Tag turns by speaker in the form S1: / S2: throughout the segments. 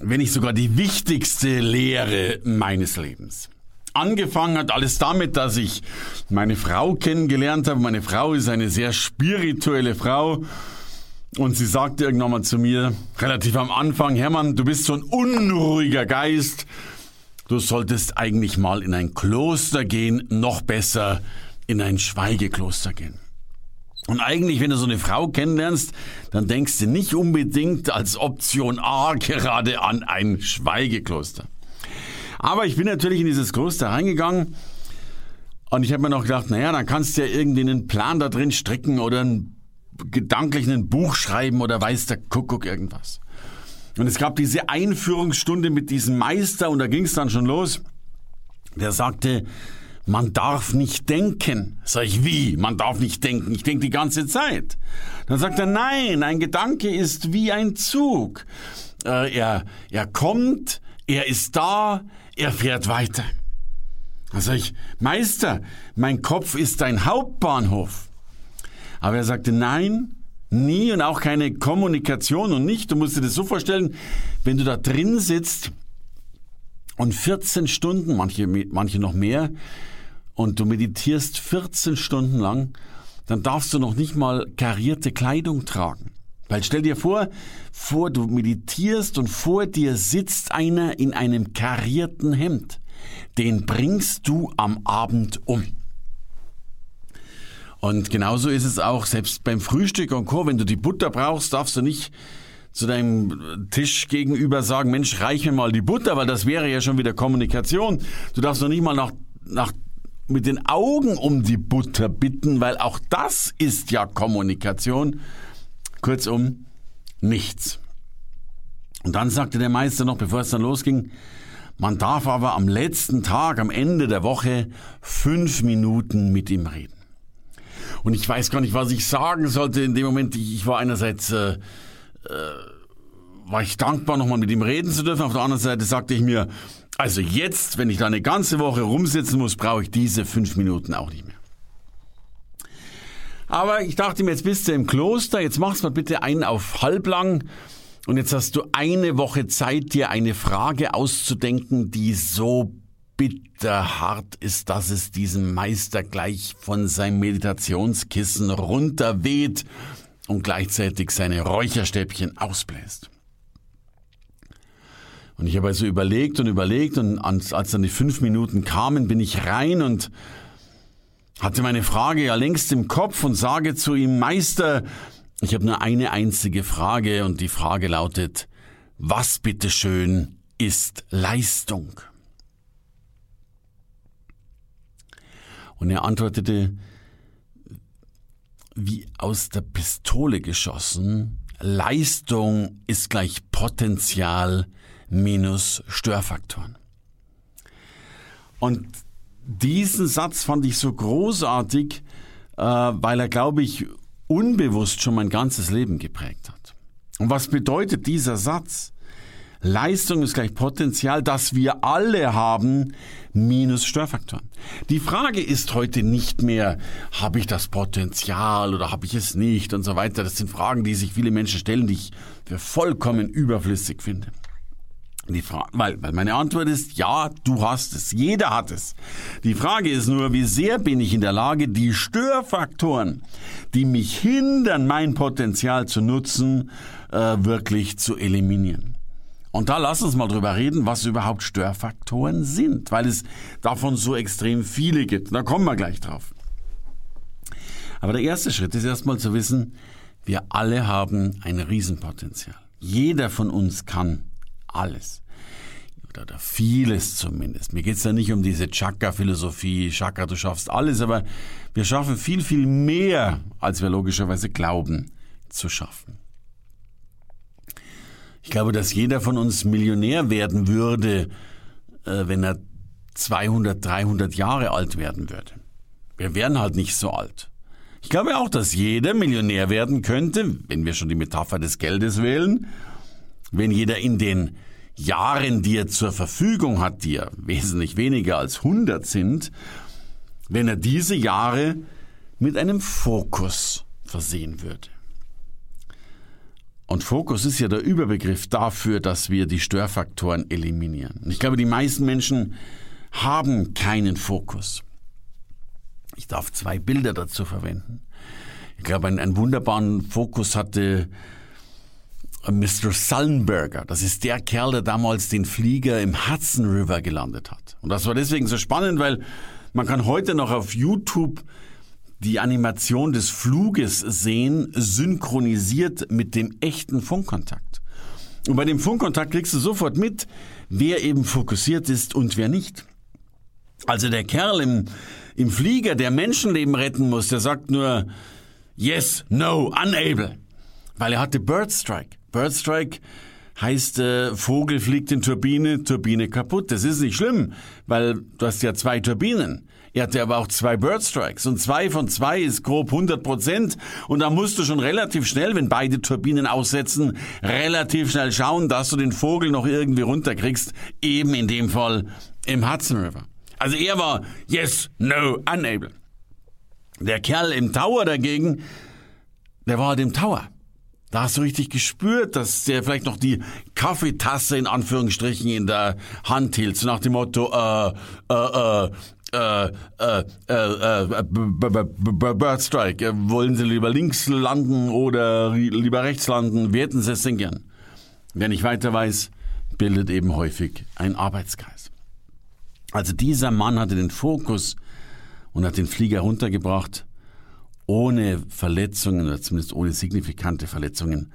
S1: wenn nicht sogar die wichtigste Lehre meines Lebens. Angefangen hat alles damit, dass ich meine Frau kennengelernt habe. Meine Frau ist eine sehr spirituelle Frau. Und sie sagte irgendwann mal zu mir, relativ am Anfang, Hermann, du bist so ein unruhiger Geist. Du solltest eigentlich mal in ein Kloster gehen, noch besser in ein Schweigekloster gehen. Und eigentlich, wenn du so eine Frau kennenlernst, dann denkst du nicht unbedingt als Option A gerade an ein Schweigekloster. Aber ich bin natürlich in dieses Kloster reingegangen und ich habe mir noch gedacht, naja, dann kannst du ja irgendwie einen Plan da drin stricken oder ein, gedanklich ein Buch schreiben oder weiß der Kuckuck irgendwas. Und es gab diese Einführungsstunde mit diesem Meister und da ging es dann schon los. Der sagte, man darf nicht denken. Sag ich, wie? Man darf nicht denken. Ich denke die ganze Zeit. Dann sagt er, nein, ein Gedanke ist wie ein Zug. Äh, er, er kommt, er ist da, er fährt weiter. Dann sag ich, Meister, mein Kopf ist ein Hauptbahnhof. Aber er sagte, nein, nie und auch keine Kommunikation und nicht. Du musst dir das so vorstellen, wenn du da drin sitzt und 14 Stunden, manche, manche noch mehr, und du meditierst 14 Stunden lang, dann darfst du noch nicht mal karierte Kleidung tragen. Weil stell dir vor, vor du meditierst und vor dir sitzt einer in einem karierten Hemd. Den bringst du am Abend um. Und genauso ist es auch selbst beim Frühstück und Co. Wenn du die Butter brauchst, darfst du nicht zu deinem Tisch gegenüber sagen, Mensch, reich mir mal die Butter, weil das wäre ja schon wieder Kommunikation. Du darfst noch nicht mal nach, nach mit den Augen um die Butter bitten, weil auch das ist ja Kommunikation. Kurzum, nichts. Und dann sagte der Meister noch, bevor es dann losging, man darf aber am letzten Tag, am Ende der Woche, fünf Minuten mit ihm reden. Und ich weiß gar nicht, was ich sagen sollte in dem Moment. Ich war einerseits, äh, äh, war ich dankbar, nochmal mit ihm reden zu dürfen. Auf der anderen Seite sagte ich mir, also jetzt, wenn ich da eine ganze Woche rumsitzen muss, brauche ich diese fünf Minuten auch nicht mehr. Aber ich dachte mir, jetzt bist du im Kloster, jetzt machst mal bitte einen auf halblang und jetzt hast du eine Woche Zeit, dir eine Frage auszudenken, die so bitterhart ist, dass es diesem Meister gleich von seinem Meditationskissen runterweht und gleichzeitig seine Räucherstäbchen ausbläst. Und ich habe also überlegt und überlegt und als dann die fünf Minuten kamen, bin ich rein und hatte meine Frage ja längst im Kopf und sage zu ihm, Meister, ich habe nur eine einzige Frage und die Frage lautet, was bitteschön ist Leistung? Und er antwortete, wie aus der Pistole geschossen, Leistung ist gleich Potenzial minus Störfaktoren. Und diesen Satz fand ich so großartig, äh, weil er, glaube ich, unbewusst schon mein ganzes Leben geprägt hat. Und was bedeutet dieser Satz? Leistung ist gleich Potenzial, das wir alle haben, minus Störfaktoren. Die Frage ist heute nicht mehr, habe ich das Potenzial oder habe ich es nicht und so weiter. Das sind Fragen, die sich viele Menschen stellen, die ich für vollkommen überflüssig finde. Die Frage, weil, weil meine Antwort ist, ja, du hast es. Jeder hat es. Die Frage ist nur, wie sehr bin ich in der Lage, die Störfaktoren, die mich hindern, mein Potenzial zu nutzen, äh, wirklich zu eliminieren. Und da lass uns mal drüber reden, was überhaupt Störfaktoren sind, weil es davon so extrem viele gibt. Da kommen wir gleich drauf. Aber der erste Schritt ist erstmal zu wissen, wir alle haben ein Riesenpotenzial. Jeder von uns kann alles. Oder, oder vieles zumindest. Mir geht's ja nicht um diese Chakra-Philosophie, Chakra, du schaffst alles, aber wir schaffen viel, viel mehr, als wir logischerweise glauben zu schaffen. Ich glaube, dass jeder von uns Millionär werden würde, äh, wenn er 200, 300 Jahre alt werden würde. Wir wären halt nicht so alt. Ich glaube auch, dass jeder Millionär werden könnte, wenn wir schon die Metapher des Geldes wählen, wenn jeder in den Jahren, die er zur Verfügung hat, die ja wesentlich weniger als 100 sind, wenn er diese Jahre mit einem Fokus versehen würde. Und Fokus ist ja der Überbegriff dafür, dass wir die Störfaktoren eliminieren. Ich glaube, die meisten Menschen haben keinen Fokus. Ich darf zwei Bilder dazu verwenden. Ich glaube, einen, einen wunderbaren Fokus hatte Mr. Sullenberger. Das ist der Kerl, der damals den Flieger im Hudson River gelandet hat. Und das war deswegen so spannend, weil man kann heute noch auf YouTube die Animation des Fluges sehen, synchronisiert mit dem echten Funkkontakt. Und bei dem Funkkontakt kriegst du sofort mit, wer eben fokussiert ist und wer nicht. Also der Kerl im, im Flieger, der Menschenleben retten muss, der sagt nur yes, no, unable. Weil er hatte Birdstrike. Birdstrike heißt, äh, Vogel fliegt in Turbine, Turbine kaputt. Das ist nicht schlimm, weil du hast ja zwei Turbinen. Er hatte aber auch zwei Birdstrikes und zwei von zwei ist grob 100 Prozent und da musst du schon relativ schnell, wenn beide Turbinen aussetzen, relativ schnell schauen, dass du den Vogel noch irgendwie runterkriegst, eben in dem Fall im Hudson River. Also er war yes, no, unable. Der Kerl im Tower dagegen, der war halt im Tower. Da hast du richtig gespürt, dass der vielleicht noch die Kaffeetasse in Anführungsstrichen in der Hand hielt, so nach dem Motto, äh, äh, äh, äh, äh, äh, Birdstrike. Wollen Sie lieber links landen oder lieber rechts landen? Wir hätten Sie es denn gern. Wer nicht weiter weiß, bildet eben häufig ein Arbeitskreis. Also dieser Mann hatte den Fokus und hat den Flieger runtergebracht, ohne Verletzungen oder zumindest ohne signifikante Verletzungen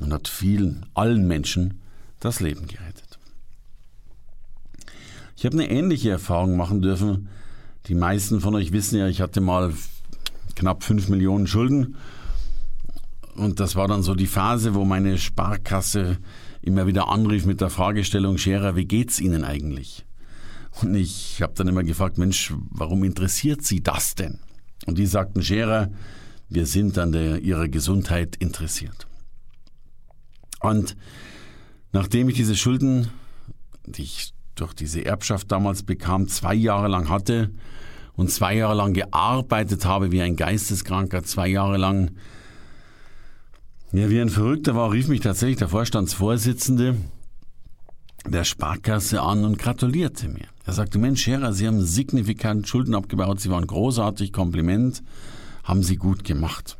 S1: und hat vielen, allen Menschen das Leben gerettet. Ich habe eine ähnliche Erfahrung machen dürfen. Die meisten von euch wissen ja, ich hatte mal knapp fünf Millionen Schulden. Und das war dann so die Phase, wo meine Sparkasse immer wieder anrief mit der Fragestellung, Scherer, wie geht's Ihnen eigentlich? Und ich habe dann immer gefragt, Mensch, warum interessiert Sie das denn? Und die sagten, Scherer, wir sind an der, Ihrer Gesundheit interessiert. Und nachdem ich diese Schulden, die ich durch diese Erbschaft damals bekam, zwei Jahre lang hatte und zwei Jahre lang gearbeitet habe wie ein Geisteskranker, zwei Jahre lang, ja, wie ein Verrückter war, rief mich tatsächlich der Vorstandsvorsitzende der Sparkasse an und gratulierte mir. Er sagte, Mensch, Scherer, Sie haben signifikant Schulden abgebaut, Sie waren großartig, Kompliment, haben Sie gut gemacht.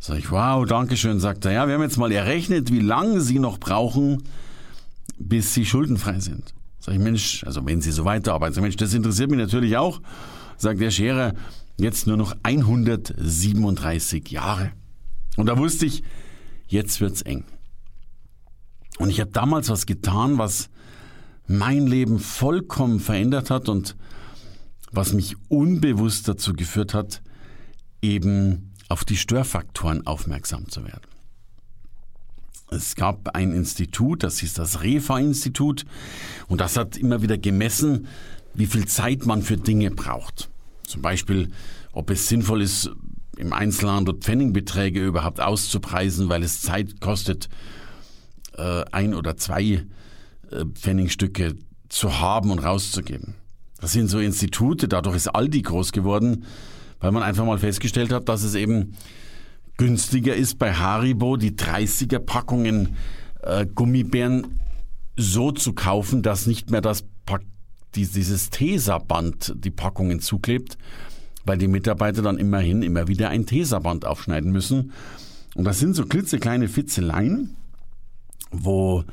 S1: Sag ich, wow, danke schön, sagt er, ja, wir haben jetzt mal errechnet, wie lange Sie noch brauchen, bis Sie schuldenfrei sind. Sag ich, Mensch, also wenn Sie so weiterarbeiten, sag, Mensch, das interessiert mich natürlich auch. Sagt der Scherer, jetzt nur noch 137 Jahre. Und da wusste ich, jetzt wird's eng. Und ich habe damals was getan, was mein Leben vollkommen verändert hat und was mich unbewusst dazu geführt hat, eben auf die Störfaktoren aufmerksam zu werden. Es gab ein Institut, das hieß das REFA-Institut, und das hat immer wieder gemessen, wie viel Zeit man für Dinge braucht. Zum Beispiel, ob es sinnvoll ist, im Einzelhandel Pfennigbeträge überhaupt auszupreisen, weil es Zeit kostet, äh, ein oder zwei Pfennigstücke zu haben und rauszugeben. Das sind so Institute, dadurch ist Aldi groß geworden, weil man einfach mal festgestellt hat, dass es eben günstiger ist bei Haribo die 30er Packungen äh, Gummibären so zu kaufen, dass nicht mehr das Pack, dieses Tesaband die Packungen zuklebt, weil die Mitarbeiter dann immerhin immer wieder ein Tesaband aufschneiden müssen. Und das sind so klitzekleine Fitzeleien, wo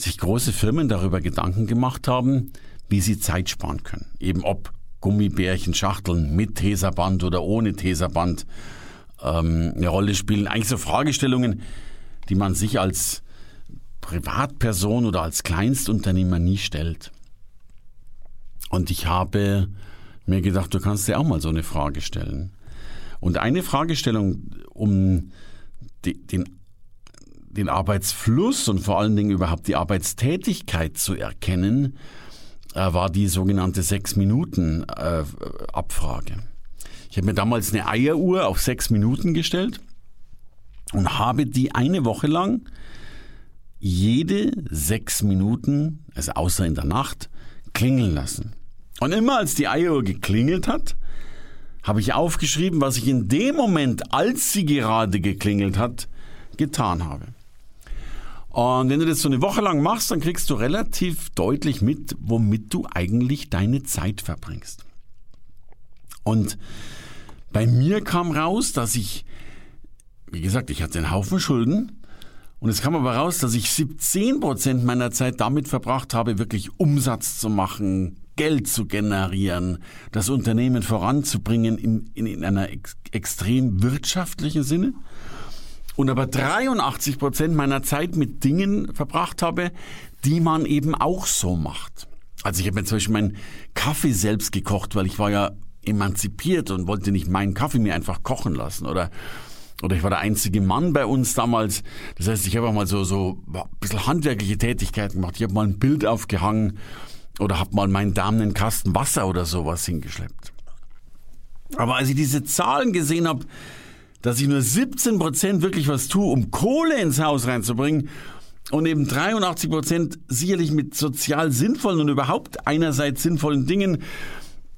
S1: sich große Firmen darüber Gedanken gemacht haben, wie sie Zeit sparen können. Eben ob Gummibärchen, Schachteln mit Teserband oder ohne Teserband ähm, eine Rolle spielen. Eigentlich so Fragestellungen, die man sich als Privatperson oder als Kleinstunternehmer nie stellt. Und ich habe mir gedacht, du kannst dir auch mal so eine Frage stellen. Und eine Fragestellung, um den den Arbeitsfluss und vor allen Dingen überhaupt die Arbeitstätigkeit zu erkennen, äh, war die sogenannte sechs Minuten äh, Abfrage. Ich habe mir damals eine Eieruhr auf sechs Minuten gestellt und habe die eine Woche lang jede sechs Minuten, also außer in der Nacht, klingeln lassen. Und immer als die Eieruhr geklingelt hat, habe ich aufgeschrieben, was ich in dem Moment, als sie gerade geklingelt hat, getan habe. Und wenn du das so eine Woche lang machst, dann kriegst du relativ deutlich mit, womit du eigentlich deine Zeit verbringst. Und bei mir kam raus, dass ich, wie gesagt, ich hatte einen Haufen Schulden. Und es kam aber raus, dass ich 17 Prozent meiner Zeit damit verbracht habe, wirklich Umsatz zu machen, Geld zu generieren, das Unternehmen voranzubringen in, in, in einer ex, extrem wirtschaftlichen Sinne und aber 83 Prozent meiner Zeit mit Dingen verbracht habe, die man eben auch so macht. Also ich habe mir zum Beispiel meinen Kaffee selbst gekocht, weil ich war ja emanzipiert und wollte nicht meinen Kaffee mir einfach kochen lassen oder oder ich war der einzige Mann bei uns damals. Das heißt, ich habe auch mal so, so ein bisschen handwerkliche Tätigkeiten gemacht. Ich habe mal ein Bild aufgehangen oder habe mal meinen Damen einen Kasten Wasser oder sowas hingeschleppt. Aber als ich diese Zahlen gesehen habe, dass ich nur 17 Prozent wirklich was tue, um Kohle ins Haus reinzubringen und eben 83 Prozent sicherlich mit sozial sinnvollen und überhaupt einerseits sinnvollen Dingen,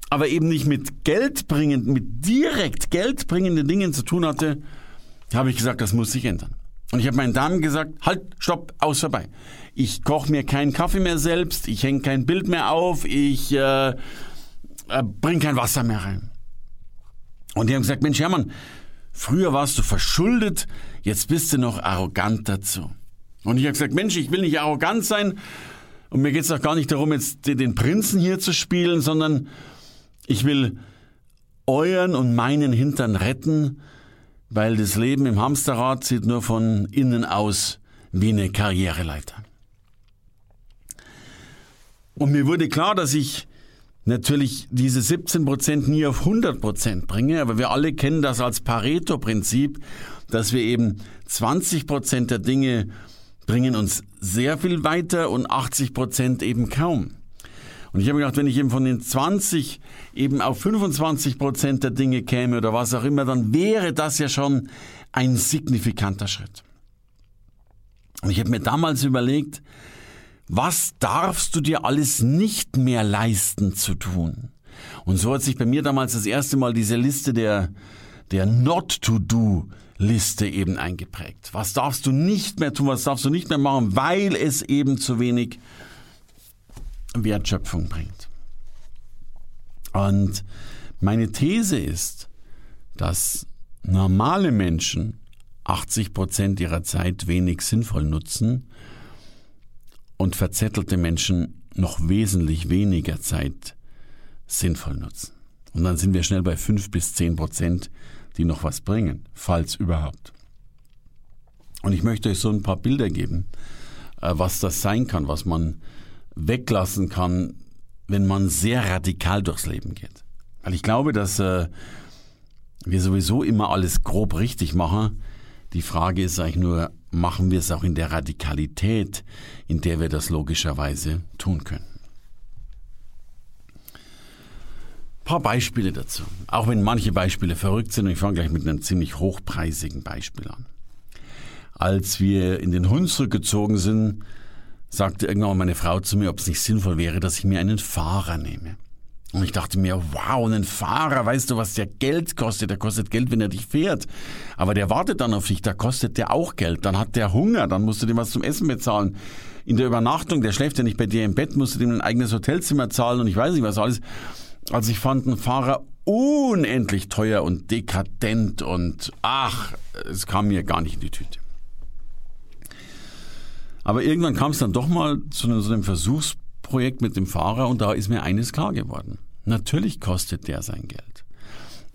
S1: aber eben nicht mit geldbringend, mit direkt geldbringenden Dingen zu tun hatte, habe ich gesagt, das muss sich ändern. Und ich habe meinen Damen gesagt, halt, stopp, aus vorbei. Ich koche mir keinen Kaffee mehr selbst, ich hänge kein Bild mehr auf, ich äh, äh, bringe kein Wasser mehr rein. Und die haben gesagt, Mensch Hermann, Früher warst du verschuldet, jetzt bist du noch arrogant dazu. Und ich habe gesagt, Mensch, ich will nicht arrogant sein und mir geht es auch gar nicht darum, jetzt den Prinzen hier zu spielen, sondern ich will euren und meinen Hintern retten, weil das Leben im Hamsterrad sieht nur von innen aus wie eine Karriereleiter. Und mir wurde klar, dass ich natürlich diese 17 Prozent nie auf 100 Prozent bringe, aber wir alle kennen das als Pareto-Prinzip, dass wir eben 20 Prozent der Dinge bringen uns sehr viel weiter und 80 Prozent eben kaum. Und ich habe gedacht, wenn ich eben von den 20 eben auf 25 Prozent der Dinge käme oder was auch immer, dann wäre das ja schon ein signifikanter Schritt. Und ich habe mir damals überlegt, was darfst du dir alles nicht mehr leisten zu tun? Und so hat sich bei mir damals das erste Mal diese Liste der, der Not-to-Do Liste eben eingeprägt. Was darfst du nicht mehr tun, was darfst du nicht mehr machen, weil es eben zu wenig Wertschöpfung bringt. Und meine These ist, dass normale Menschen 80 Prozent ihrer Zeit wenig sinnvoll nutzen und verzettelte Menschen noch wesentlich weniger Zeit sinnvoll nutzen. Und dann sind wir schnell bei fünf bis zehn Prozent, die noch was bringen, falls überhaupt. Und ich möchte euch so ein paar Bilder geben, äh, was das sein kann, was man weglassen kann, wenn man sehr radikal durchs Leben geht. Weil ich glaube, dass äh, wir sowieso immer alles grob richtig machen. Die Frage ist eigentlich nur, machen wir es auch in der Radikalität, in der wir das logischerweise tun können. Ein paar Beispiele dazu, auch wenn manche Beispiele verrückt sind. Und ich fange gleich mit einem ziemlich hochpreisigen Beispiel an. Als wir in den Hunsrück gezogen sind, sagte irgendwann meine Frau zu mir, ob es nicht sinnvoll wäre, dass ich mir einen Fahrer nehme. Und ich dachte mir, wow, ein Fahrer, weißt du, was der Geld kostet? Der kostet Geld, wenn er dich fährt. Aber der wartet dann auf dich, da kostet der auch Geld. Dann hat der Hunger, dann musst du dem was zum Essen bezahlen. In der Übernachtung, der schläft ja nicht bei dir im Bett, musst du dem ein eigenes Hotelzimmer zahlen und ich weiß nicht was alles. Also ich fand einen Fahrer unendlich teuer und dekadent und ach, es kam mir gar nicht in die Tüte. Aber irgendwann kam es dann doch mal zu einem Versuchs Projekt mit dem Fahrer und da ist mir eines klar geworden. Natürlich kostet der sein Geld.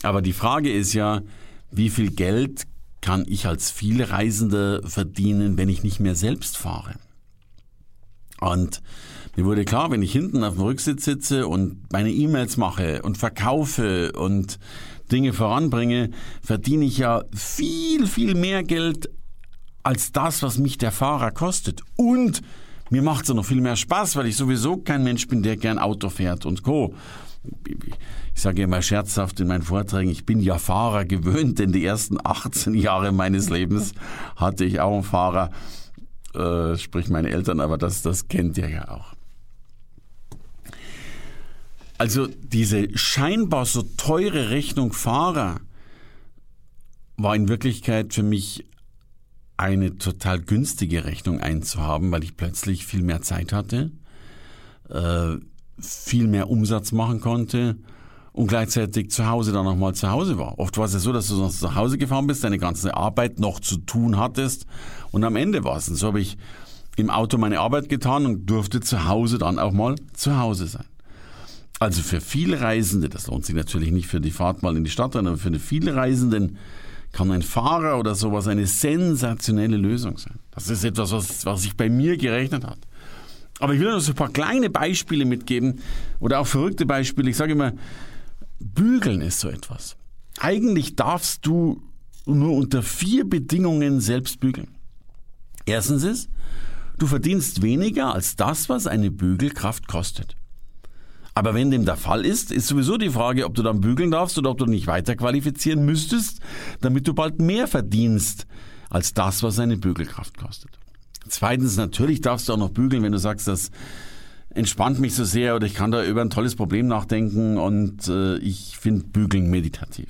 S1: Aber die Frage ist ja, wie viel Geld kann ich als Vielreisender verdienen, wenn ich nicht mehr selbst fahre? Und mir wurde klar, wenn ich hinten auf dem Rücksitz sitze und meine E-Mails mache und verkaufe und Dinge voranbringe, verdiene ich ja viel, viel mehr Geld als das, was mich der Fahrer kostet. Und Mir macht es noch viel mehr Spaß, weil ich sowieso kein Mensch bin, der gern Auto fährt und Co. Ich sage immer scherzhaft in meinen Vorträgen, ich bin ja Fahrer gewöhnt, denn die ersten 18 Jahre meines Lebens hatte ich auch einen Fahrer, äh, sprich meine Eltern, aber das, das kennt ihr ja auch. Also diese scheinbar so teure Rechnung Fahrer war in Wirklichkeit für mich eine total günstige Rechnung einzuhaben, weil ich plötzlich viel mehr Zeit hatte, äh, viel mehr Umsatz machen konnte und gleichzeitig zu Hause dann nochmal zu Hause war. Oft war es ja so, dass du sonst zu Hause gefahren bist, deine ganze Arbeit noch zu tun hattest und am Ende war es. Und so habe ich im Auto meine Arbeit getan und durfte zu Hause dann auch mal zu Hause sein. Also für viele Reisende, das lohnt sich natürlich nicht für die Fahrt mal in die Stadt, aber für viele Reisenden kann ein Fahrer oder sowas eine sensationelle Lösung sein. Das ist etwas, was, was sich bei mir gerechnet hat. Aber ich will noch so ein paar kleine Beispiele mitgeben oder auch verrückte Beispiele. Ich sage immer, bügeln ist so etwas. Eigentlich darfst du nur unter vier Bedingungen selbst bügeln. Erstens ist, du verdienst weniger als das, was eine Bügelkraft kostet. Aber wenn dem der Fall ist, ist sowieso die Frage, ob du dann bügeln darfst oder ob du nicht weiter qualifizieren müsstest, damit du bald mehr verdienst als das, was eine Bügelkraft kostet. Zweitens, natürlich darfst du auch noch bügeln, wenn du sagst, das entspannt mich so sehr oder ich kann da über ein tolles Problem nachdenken und äh, ich finde Bügeln meditativ.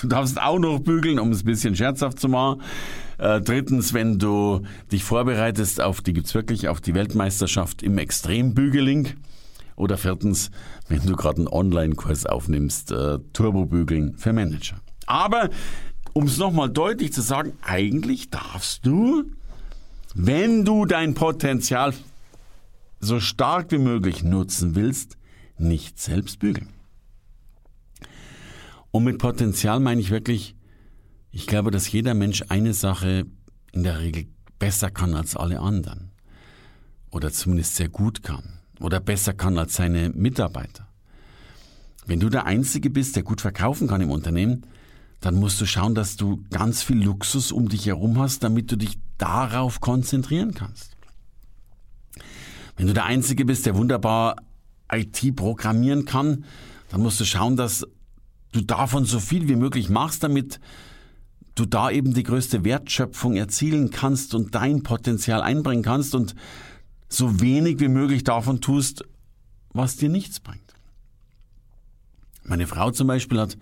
S1: Du darfst auch noch bügeln, um es ein bisschen scherzhaft zu machen. Äh, drittens, wenn du dich vorbereitest auf die, gibt's wirklich, auf die Weltmeisterschaft im Extrembügeling. Oder viertens, wenn du gerade einen Online-Kurs aufnimmst, äh, Turbobügeln für Manager. Aber um es nochmal deutlich zu sagen, eigentlich darfst du, wenn du dein Potenzial so stark wie möglich nutzen willst, nicht selbst bügeln. Und mit Potenzial meine ich wirklich, ich glaube, dass jeder Mensch eine Sache in der Regel besser kann als alle anderen. Oder zumindest sehr gut kann oder besser kann als seine Mitarbeiter. Wenn du der Einzige bist, der gut verkaufen kann im Unternehmen, dann musst du schauen, dass du ganz viel Luxus um dich herum hast, damit du dich darauf konzentrieren kannst. Wenn du der Einzige bist, der wunderbar IT programmieren kann, dann musst du schauen, dass du davon so viel wie möglich machst, damit du da eben die größte Wertschöpfung erzielen kannst und dein Potenzial einbringen kannst und so wenig wie möglich davon tust, was dir nichts bringt. Meine Frau zum Beispiel hat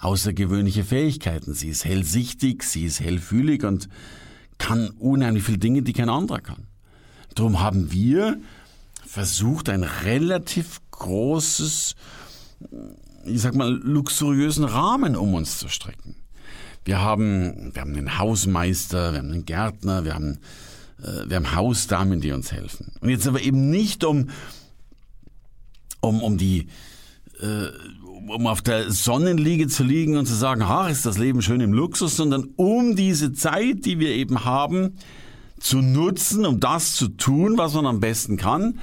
S1: außergewöhnliche Fähigkeiten. Sie ist hellsichtig, sie ist hellfühlig und kann unheimlich viele Dinge, die kein anderer kann. Darum haben wir versucht, ein relativ großes, ich sag mal, luxuriösen Rahmen um uns zu strecken. Wir haben, wir haben einen Hausmeister, wir haben einen Gärtner, wir haben äh, wir haben Hausdamen, die uns helfen. Und jetzt aber eben nicht um, um, um die, äh, um auf der Sonnenliege zu liegen und zu sagen, ach, ist das Leben schön im Luxus, sondern um diese Zeit, die wir eben haben, zu nutzen, um das zu tun, was man am besten kann,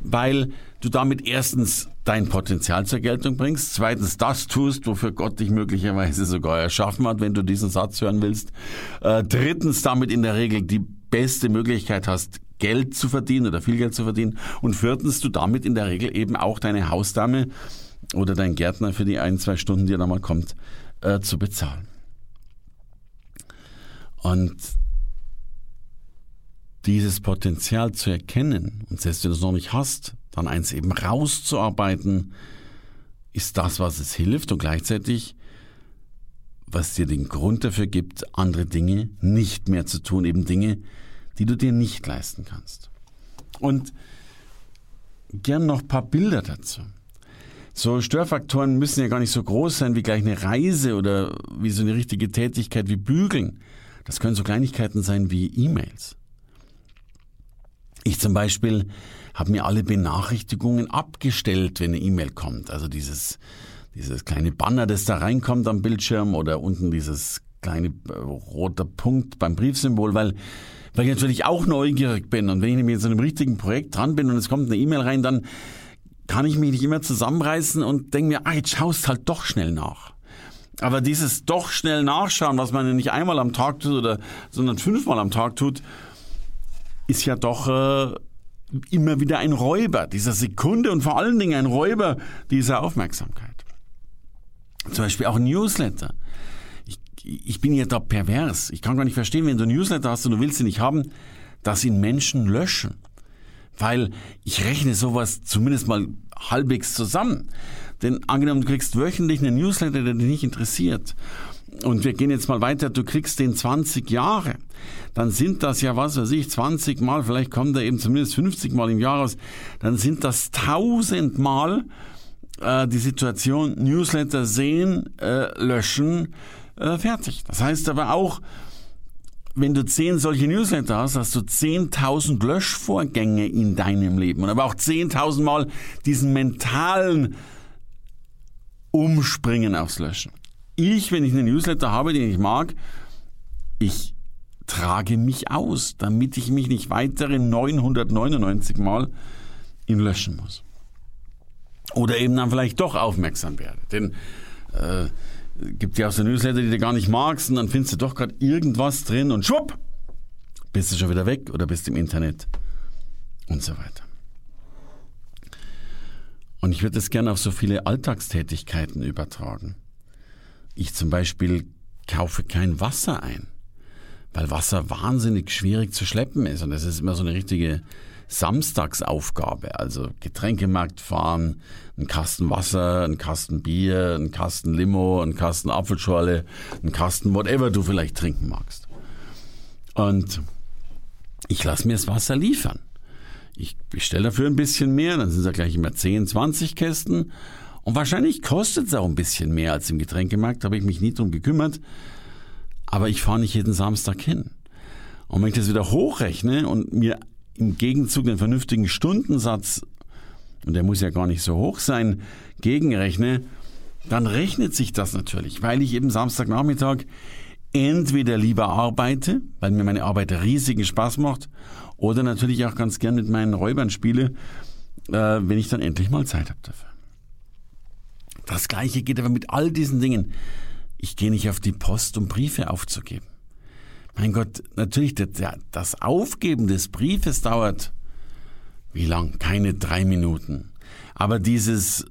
S1: weil du damit erstens dein Potenzial zur Geltung bringst, zweitens das tust, wofür Gott dich möglicherweise sogar erschaffen hat, wenn du diesen Satz hören willst, äh, drittens damit in der Regel die beste Möglichkeit hast, Geld zu verdienen oder viel Geld zu verdienen. Und viertens, du damit in der Regel eben auch deine Hausdame oder dein Gärtner für die ein, zwei Stunden, die er nochmal kommt, äh, zu bezahlen. Und dieses Potenzial zu erkennen und selbst wenn du es noch nicht hast, dann eins eben rauszuarbeiten, ist das, was es hilft und gleichzeitig was dir den Grund dafür gibt, andere Dinge nicht mehr zu tun, eben Dinge, die du dir nicht leisten kannst. Und gern noch ein paar Bilder dazu. So Störfaktoren müssen ja gar nicht so groß sein wie gleich eine Reise oder wie so eine richtige Tätigkeit wie Bügeln. Das können so Kleinigkeiten sein wie E-Mails. Ich zum Beispiel habe mir alle Benachrichtigungen abgestellt, wenn eine E-Mail kommt. Also dieses, dieses kleine Banner, das da reinkommt am Bildschirm oder unten dieses kleine äh, rote Punkt beim Briefsymbol, weil weil ich natürlich auch neugierig bin. Und wenn ich nämlich in so einem richtigen Projekt dran bin und es kommt eine E-Mail rein, dann kann ich mich nicht immer zusammenreißen und denke mir, ah, jetzt schaust halt doch schnell nach. Aber dieses doch schnell nachschauen, was man ja nicht einmal am Tag tut, oder, sondern fünfmal am Tag tut, ist ja doch äh, immer wieder ein Räuber dieser Sekunde und vor allen Dingen ein Räuber dieser Aufmerksamkeit. Zum Beispiel auch Newsletter. Ich, ich bin ja da pervers. Ich kann gar nicht verstehen, wenn du Newsletter hast und du willst sie nicht haben, dass ihn Menschen löschen. Weil ich rechne sowas zumindest mal halbwegs zusammen. Denn angenommen, du kriegst wöchentlich einen Newsletter, der dich nicht interessiert. Und wir gehen jetzt mal weiter, du kriegst den 20 Jahre. Dann sind das ja, was weiß ich, 20 Mal, vielleicht kommt er eben zumindest 50 Mal im Jahr raus. Dann sind das 1000 Mal äh, die Situation Newsletter sehen, äh, löschen, äh, fertig. Das heißt aber auch, wenn du zehn solche Newsletter hast, hast du 10.000 Löschvorgänge in deinem Leben und aber auch 10.000 Mal diesen mentalen Umspringen aufs Löschen. Ich, wenn ich einen Newsletter habe, den ich mag, ich trage mich aus, damit ich mich nicht weitere 999 Mal in Löschen muss. Oder eben dann vielleicht doch aufmerksam werde. Denn äh, gibt ja auch so Newsletter, die du gar nicht magst und dann findest du doch gerade irgendwas drin und schwupp, bist du schon wieder weg oder bist im Internet und so weiter. Und ich würde es gerne auf so viele Alltagstätigkeiten übertragen. Ich zum Beispiel kaufe kein Wasser ein, weil Wasser wahnsinnig schwierig zu schleppen ist und das ist immer so eine richtige Samstagsaufgabe, also Getränkemarkt fahren, ein Kasten Wasser, ein Kasten Bier, ein Kasten Limo, ein Kasten Apfelschorle, ein Kasten whatever du vielleicht trinken magst. Und ich lasse mir das Wasser liefern. Ich bestelle dafür ein bisschen mehr, dann sind es ja gleich immer 10, 20 Kästen. Und wahrscheinlich kostet es auch ein bisschen mehr als im Getränkemarkt, da habe ich mich nie drum gekümmert. Aber ich fahre nicht jeden Samstag hin. Und wenn ich das wieder hochrechne und mir im Gegenzug einen vernünftigen Stundensatz, und der muss ja gar nicht so hoch sein, gegenrechne, dann rechnet sich das natürlich, weil ich eben Samstagnachmittag entweder lieber arbeite, weil mir meine Arbeit riesigen Spaß macht, oder natürlich auch ganz gern mit meinen Räubern spiele, äh, wenn ich dann endlich mal Zeit habe dafür. Das gleiche geht aber mit all diesen Dingen. Ich gehe nicht auf die Post, um Briefe aufzugeben. Mein Gott, natürlich, das Aufgeben des Briefes dauert wie lang? Keine drei Minuten. Aber dieses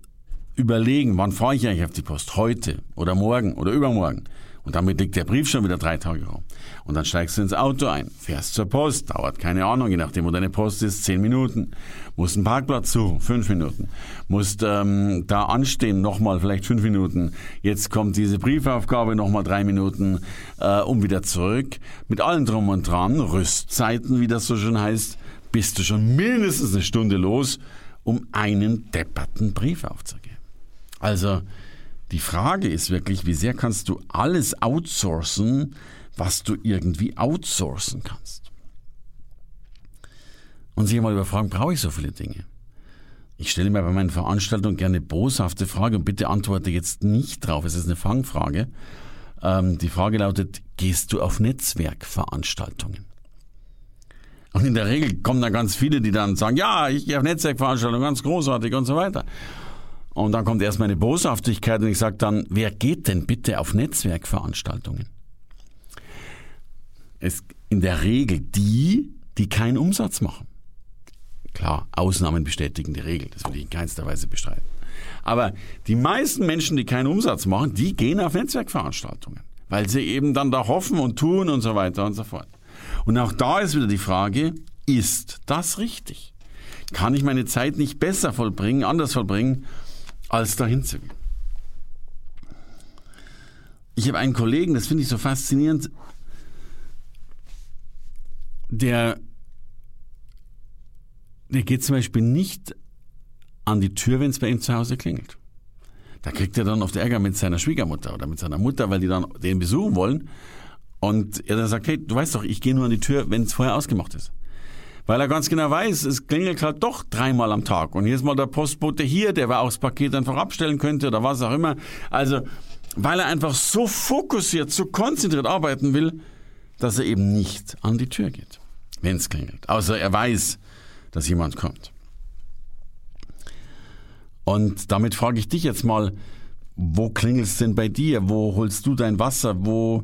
S1: Überlegen, wann fahre ich eigentlich auf die Post? Heute oder morgen oder übermorgen? Und damit liegt der Brief schon wieder drei Tage rum. Und dann steigst du ins Auto ein, fährst zur Post, dauert keine Ahnung, je nachdem, wo deine Post ist, zehn Minuten. Musst einen Parkplatz suchen, fünf Minuten. Musst ähm, da anstehen, nochmal vielleicht fünf Minuten. Jetzt kommt diese Briefaufgabe, nochmal drei Minuten, äh, um wieder zurück. Mit allem drum und dran, Rüstzeiten, wie das so schön heißt, bist du schon mindestens eine Stunde los, um einen depperten Brief aufzugeben. Also, die Frage ist wirklich, wie sehr kannst du alles outsourcen, was du irgendwie outsourcen kannst? Und sich mal überfragen, brauche ich so viele Dinge? Ich stelle mir bei meinen Veranstaltungen gerne boshafte Frage und bitte antworte jetzt nicht drauf. Es ist eine Fangfrage. Ähm, die Frage lautet, gehst du auf Netzwerkveranstaltungen? Und in der Regel kommen da ganz viele, die dann sagen, ja, ich gehe auf Netzwerkveranstaltungen, ganz großartig und so weiter. Und dann kommt erst meine Boshaftigkeit und ich sage dann, wer geht denn bitte auf Netzwerkveranstaltungen? Es, in der Regel die, die keinen Umsatz machen. Klar, Ausnahmen bestätigen die Regel, das will ich in keinster Weise bestreiten. Aber die meisten Menschen, die keinen Umsatz machen, die gehen auf Netzwerkveranstaltungen, weil sie eben dann da hoffen und tun und so weiter und so fort. Und auch da ist wieder die Frage, ist das richtig? Kann ich meine Zeit nicht besser vollbringen, anders vollbringen, als dahin zu gehen. Ich habe einen Kollegen, das finde ich so faszinierend, der, der geht zum Beispiel nicht an die Tür, wenn es bei ihm zu Hause klingelt. Da kriegt er dann oft Ärger mit seiner Schwiegermutter oder mit seiner Mutter, weil die dann den besuchen wollen. Und er dann sagt, hey, du weißt doch, ich gehe nur an die Tür, wenn es vorher ausgemacht ist weil er ganz genau weiß, es klingelt halt doch dreimal am Tag. Und ist mal der Postbote hier, der auch das Paket einfach abstellen könnte oder was auch immer. Also, weil er einfach so fokussiert, so konzentriert arbeiten will, dass er eben nicht an die Tür geht, wenn es klingelt. Außer er weiß, dass jemand kommt. Und damit frage ich dich jetzt mal, wo klingelt es denn bei dir? Wo holst du dein Wasser? Wo,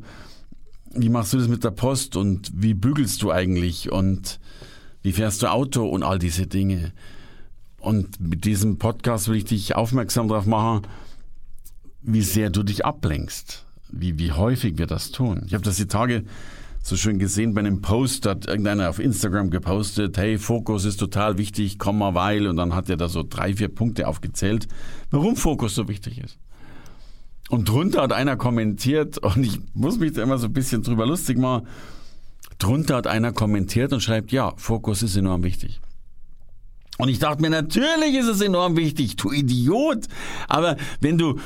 S1: wie machst du das mit der Post? Und wie bügelst du eigentlich? Und Wie fährst du Auto und all diese Dinge? Und mit diesem Podcast will ich dich aufmerksam darauf machen, wie sehr du dich ablenkst, wie, wie häufig wir das tun. Ich habe das die Tage so schön gesehen bei einem Post, hat irgendeiner auf Instagram gepostet, hey, Fokus ist total wichtig, komm mal, weil, und dann hat er da so drei, vier Punkte aufgezählt, warum Fokus so wichtig ist. Und drunter hat einer kommentiert, und ich muss mich da immer so ein bisschen drüber lustig machen, drunter hat einer kommentiert und schreibt, ja, Fokus ist enorm wichtig. Und ich dachte mir, natürlich ist es enorm wichtig, du Idiot. Aber wenn du,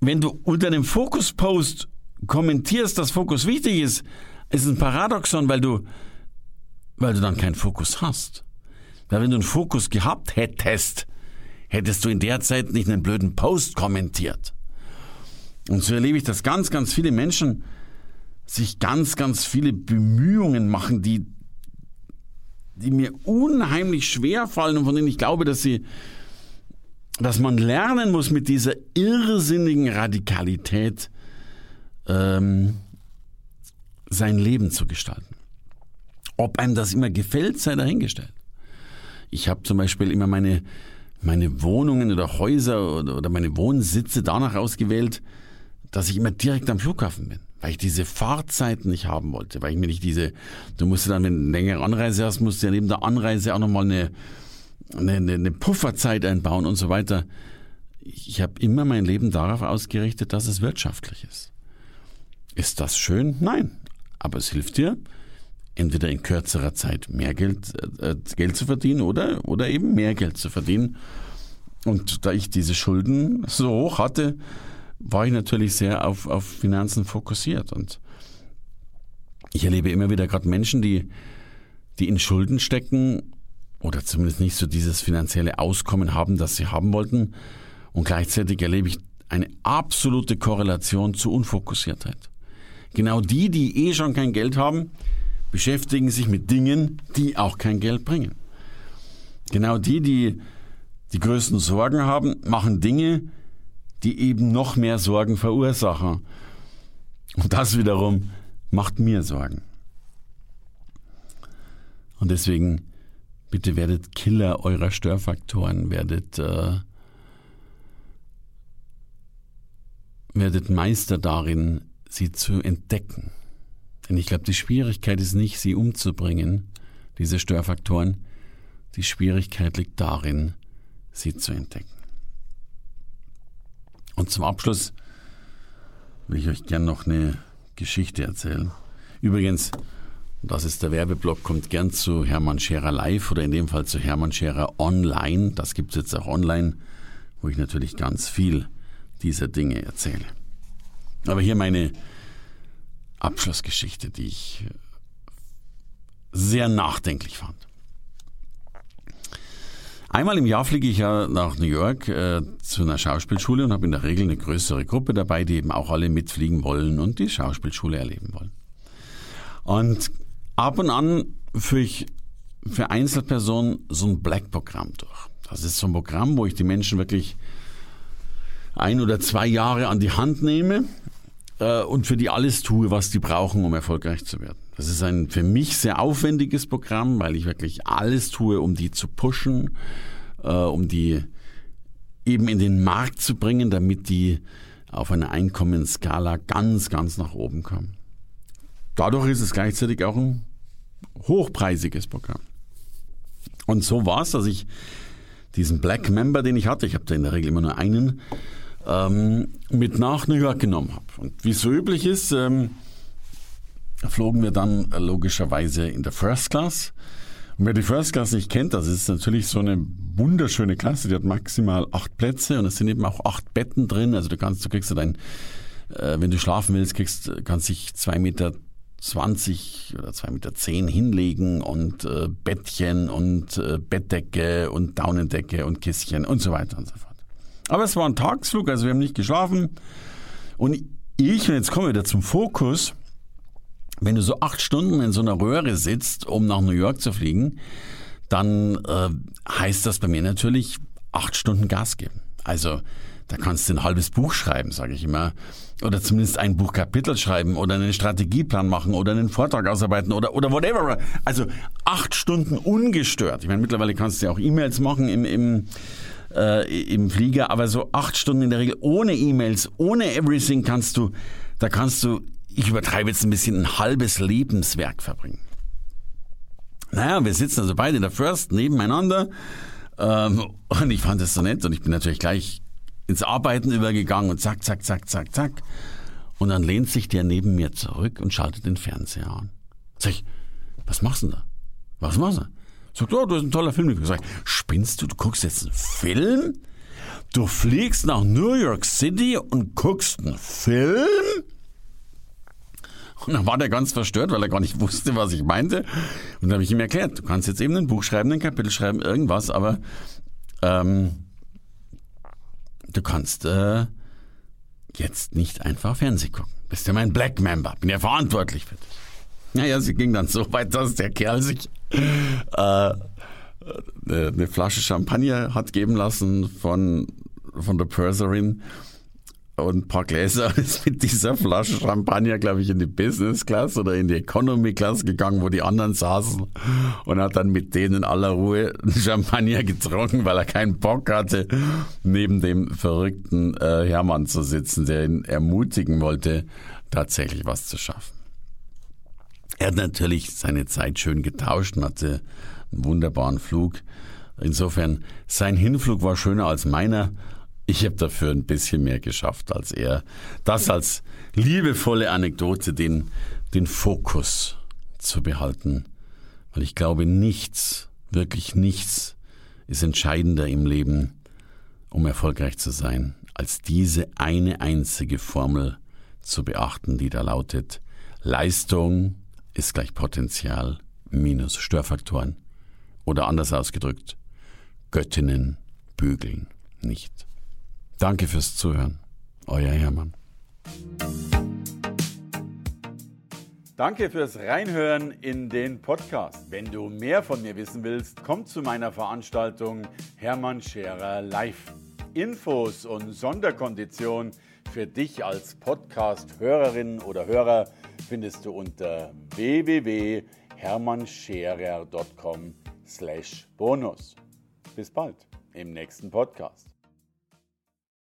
S1: wenn du unter dem Fokus-Post kommentierst, dass Fokus wichtig ist, ist ein Paradoxon, weil du, weil du dann keinen Fokus hast. Weil wenn du einen Fokus gehabt hättest, hättest du in der Zeit nicht einen blöden Post kommentiert. Und so erlebe ich, dass ganz, ganz viele Menschen sich ganz, ganz viele Bemühungen machen, die die mir unheimlich schwer fallen und von denen ich glaube, dass sie, dass man lernen muss, mit dieser irrsinnigen Radikalität ähm, sein Leben zu gestalten. Ob einem das immer gefällt, sei dahingestellt. Ich habe zum Beispiel immer meine, meine Wohnungen oder Häuser oder, oder meine Wohnsitze danach ausgewählt, dass ich immer direkt am Flughafen bin weil ich diese Fahrzeiten nicht haben wollte, weil ich mir nicht diese, du musst dann, wenn du eine längere Anreise hast, musst du ja neben der Anreise auch nochmal eine, eine, eine Pufferzeit einbauen und so weiter. Ich habe immer mein Leben darauf ausgerichtet, dass es wirtschaftlich ist. Ist das schön? Nein. Aber es hilft dir, entweder in kürzerer Zeit mehr Geld, äh, Geld zu verdienen oder, oder eben mehr Geld zu verdienen. Und da ich diese Schulden so hoch hatte, war ich natürlich sehr auf, auf Finanzen fokussiert. Und ich erlebe immer wieder gerade Menschen, die, die in Schulden stecken oder zumindest nicht so dieses finanzielle Auskommen haben, das sie haben wollten. Und gleichzeitig erlebe ich eine absolute Korrelation zu Unfokussiertheit. Genau die, die eh schon kein Geld haben, beschäftigen sich mit Dingen, die auch kein Geld bringen. Genau die, die die größten Sorgen haben, machen Dinge, die eben noch mehr Sorgen verursachen. Und das wiederum macht mir Sorgen. Und deswegen bitte werdet Killer eurer Störfaktoren, werdet, äh, werdet Meister darin, sie zu entdecken. Denn ich glaube, die Schwierigkeit ist nicht, sie umzubringen, diese Störfaktoren. Die Schwierigkeit liegt darin, sie zu entdecken. Und zum Abschluss will ich euch gern noch eine Geschichte erzählen. Übrigens, das ist der Werbeblock, kommt gern zu Hermann Scherer Live oder in dem Fall zu Hermann Scherer Online. Das gibt es jetzt auch online, wo ich natürlich ganz viel dieser Dinge erzähle. Aber hier meine Abschlussgeschichte, die ich sehr nachdenklich fand. Einmal im Jahr fliege ich ja nach New York äh, zu einer Schauspielschule und habe in der Regel eine größere Gruppe dabei, die eben auch alle mitfliegen wollen und die Schauspielschule erleben wollen. Und ab und an führe ich für Einzelpersonen so ein Black-Programm durch. Das ist so ein Programm, wo ich die Menschen wirklich ein oder zwei Jahre an die Hand nehme äh, und für die alles tue, was die brauchen, um erfolgreich zu werden. Das ist ein für mich sehr aufwendiges Programm, weil ich wirklich alles tue, um die zu pushen, äh, um die eben in den Markt zu bringen, damit die auf einer Einkommensskala ganz, ganz nach oben kommen. Dadurch ist es gleichzeitig auch ein hochpreisiges Programm. Und so war es, dass ich diesen Black Member, den ich hatte, ich habe da in der Regel immer nur einen, ähm, mit nach New York genommen habe. Und wie es so üblich ist, ähm, flogen wir dann äh, logischerweise in der First Class. Und wer die First Class nicht kennt, das ist natürlich so eine wunderschöne Klasse, die hat maximal acht Plätze und es sind eben auch acht Betten drin. Also du kannst, du kriegst dein, äh, wenn du schlafen willst, kriegst, kannst dich zwei Meter 20 oder zwei Meter zehn hinlegen und äh, Bettchen und äh, Bettdecke und Daunendecke und Kisschen und so weiter und so fort. Aber es war ein Tagsflug, also wir haben nicht geschlafen. Und ich, und jetzt kommen wir wieder zum Fokus, wenn du so acht Stunden in so einer Röhre sitzt, um nach New York zu fliegen, dann äh, heißt das bei mir natürlich acht Stunden Gas geben. Also da kannst du ein halbes Buch schreiben, sage ich immer. Oder zumindest ein Buchkapitel schreiben oder einen Strategieplan machen oder einen Vortrag ausarbeiten oder, oder whatever. Also acht Stunden ungestört. Ich meine, mittlerweile kannst du ja auch E-Mails machen im, im, äh, im Flieger, aber so acht Stunden in der Regel ohne E-Mails, ohne Everything kannst du, da kannst du, ich übertreibe jetzt ein bisschen, ein halbes Lebenswerk verbringen. Naja, wir sitzen also beide in der First nebeneinander ähm, und ich fand das so nett und ich bin natürlich gleich ins Arbeiten übergegangen und zack, zack, zack, zack, zack. Und dann lehnt sich der neben mir zurück und schaltet den Fernseher an. Sag ich, was machst du denn da? Was machst du? Sagt, oh, du hast ein toller Film. Sag ich, spinnst du, du guckst jetzt einen Film? Du fliegst nach New York City und guckst einen Film? Und dann war der ganz verstört, weil er gar nicht wusste, was ich meinte. Und dann habe ich ihm erklärt, du kannst jetzt eben ein Buch schreiben, ein Kapitel schreiben, irgendwas, aber ähm, du kannst äh, jetzt nicht einfach Fernsehen gucken. Bist ja mein Black Member, bin ja verantwortlich für dich. Naja, sie ging dann so weit, dass der Kerl sich äh, eine Flasche Champagner hat geben lassen von, von der Purserin und ein paar Gläser ist mit dieser Flasche Champagner, glaube ich, in die Business Class oder in die Economy Class gegangen, wo die anderen saßen und hat dann mit denen in aller Ruhe Champagner getrunken, weil er keinen Bock hatte, neben dem verrückten äh, Hermann zu sitzen, der ihn ermutigen wollte, tatsächlich was zu schaffen. Er hat natürlich seine Zeit schön getauscht und hatte einen wunderbaren Flug. Insofern, sein Hinflug war schöner als meiner ich habe dafür ein bisschen mehr geschafft als er. Das als liebevolle Anekdote, den, den Fokus zu behalten. Weil ich glaube, nichts, wirklich nichts ist entscheidender im Leben, um erfolgreich zu sein, als diese eine einzige Formel zu beachten, die da lautet, Leistung ist gleich Potenzial minus Störfaktoren. Oder anders ausgedrückt, Göttinnen bügeln nicht. Danke fürs Zuhören. Euer Hermann.
S2: Danke fürs Reinhören in den Podcast. Wenn du mehr von mir wissen willst, komm zu meiner Veranstaltung Hermann Scherer Live. Infos und Sonderkonditionen für dich als Podcast-Hörerin oder Hörer findest du unter www.hermannscherer.com/bonus. Bis bald im nächsten Podcast.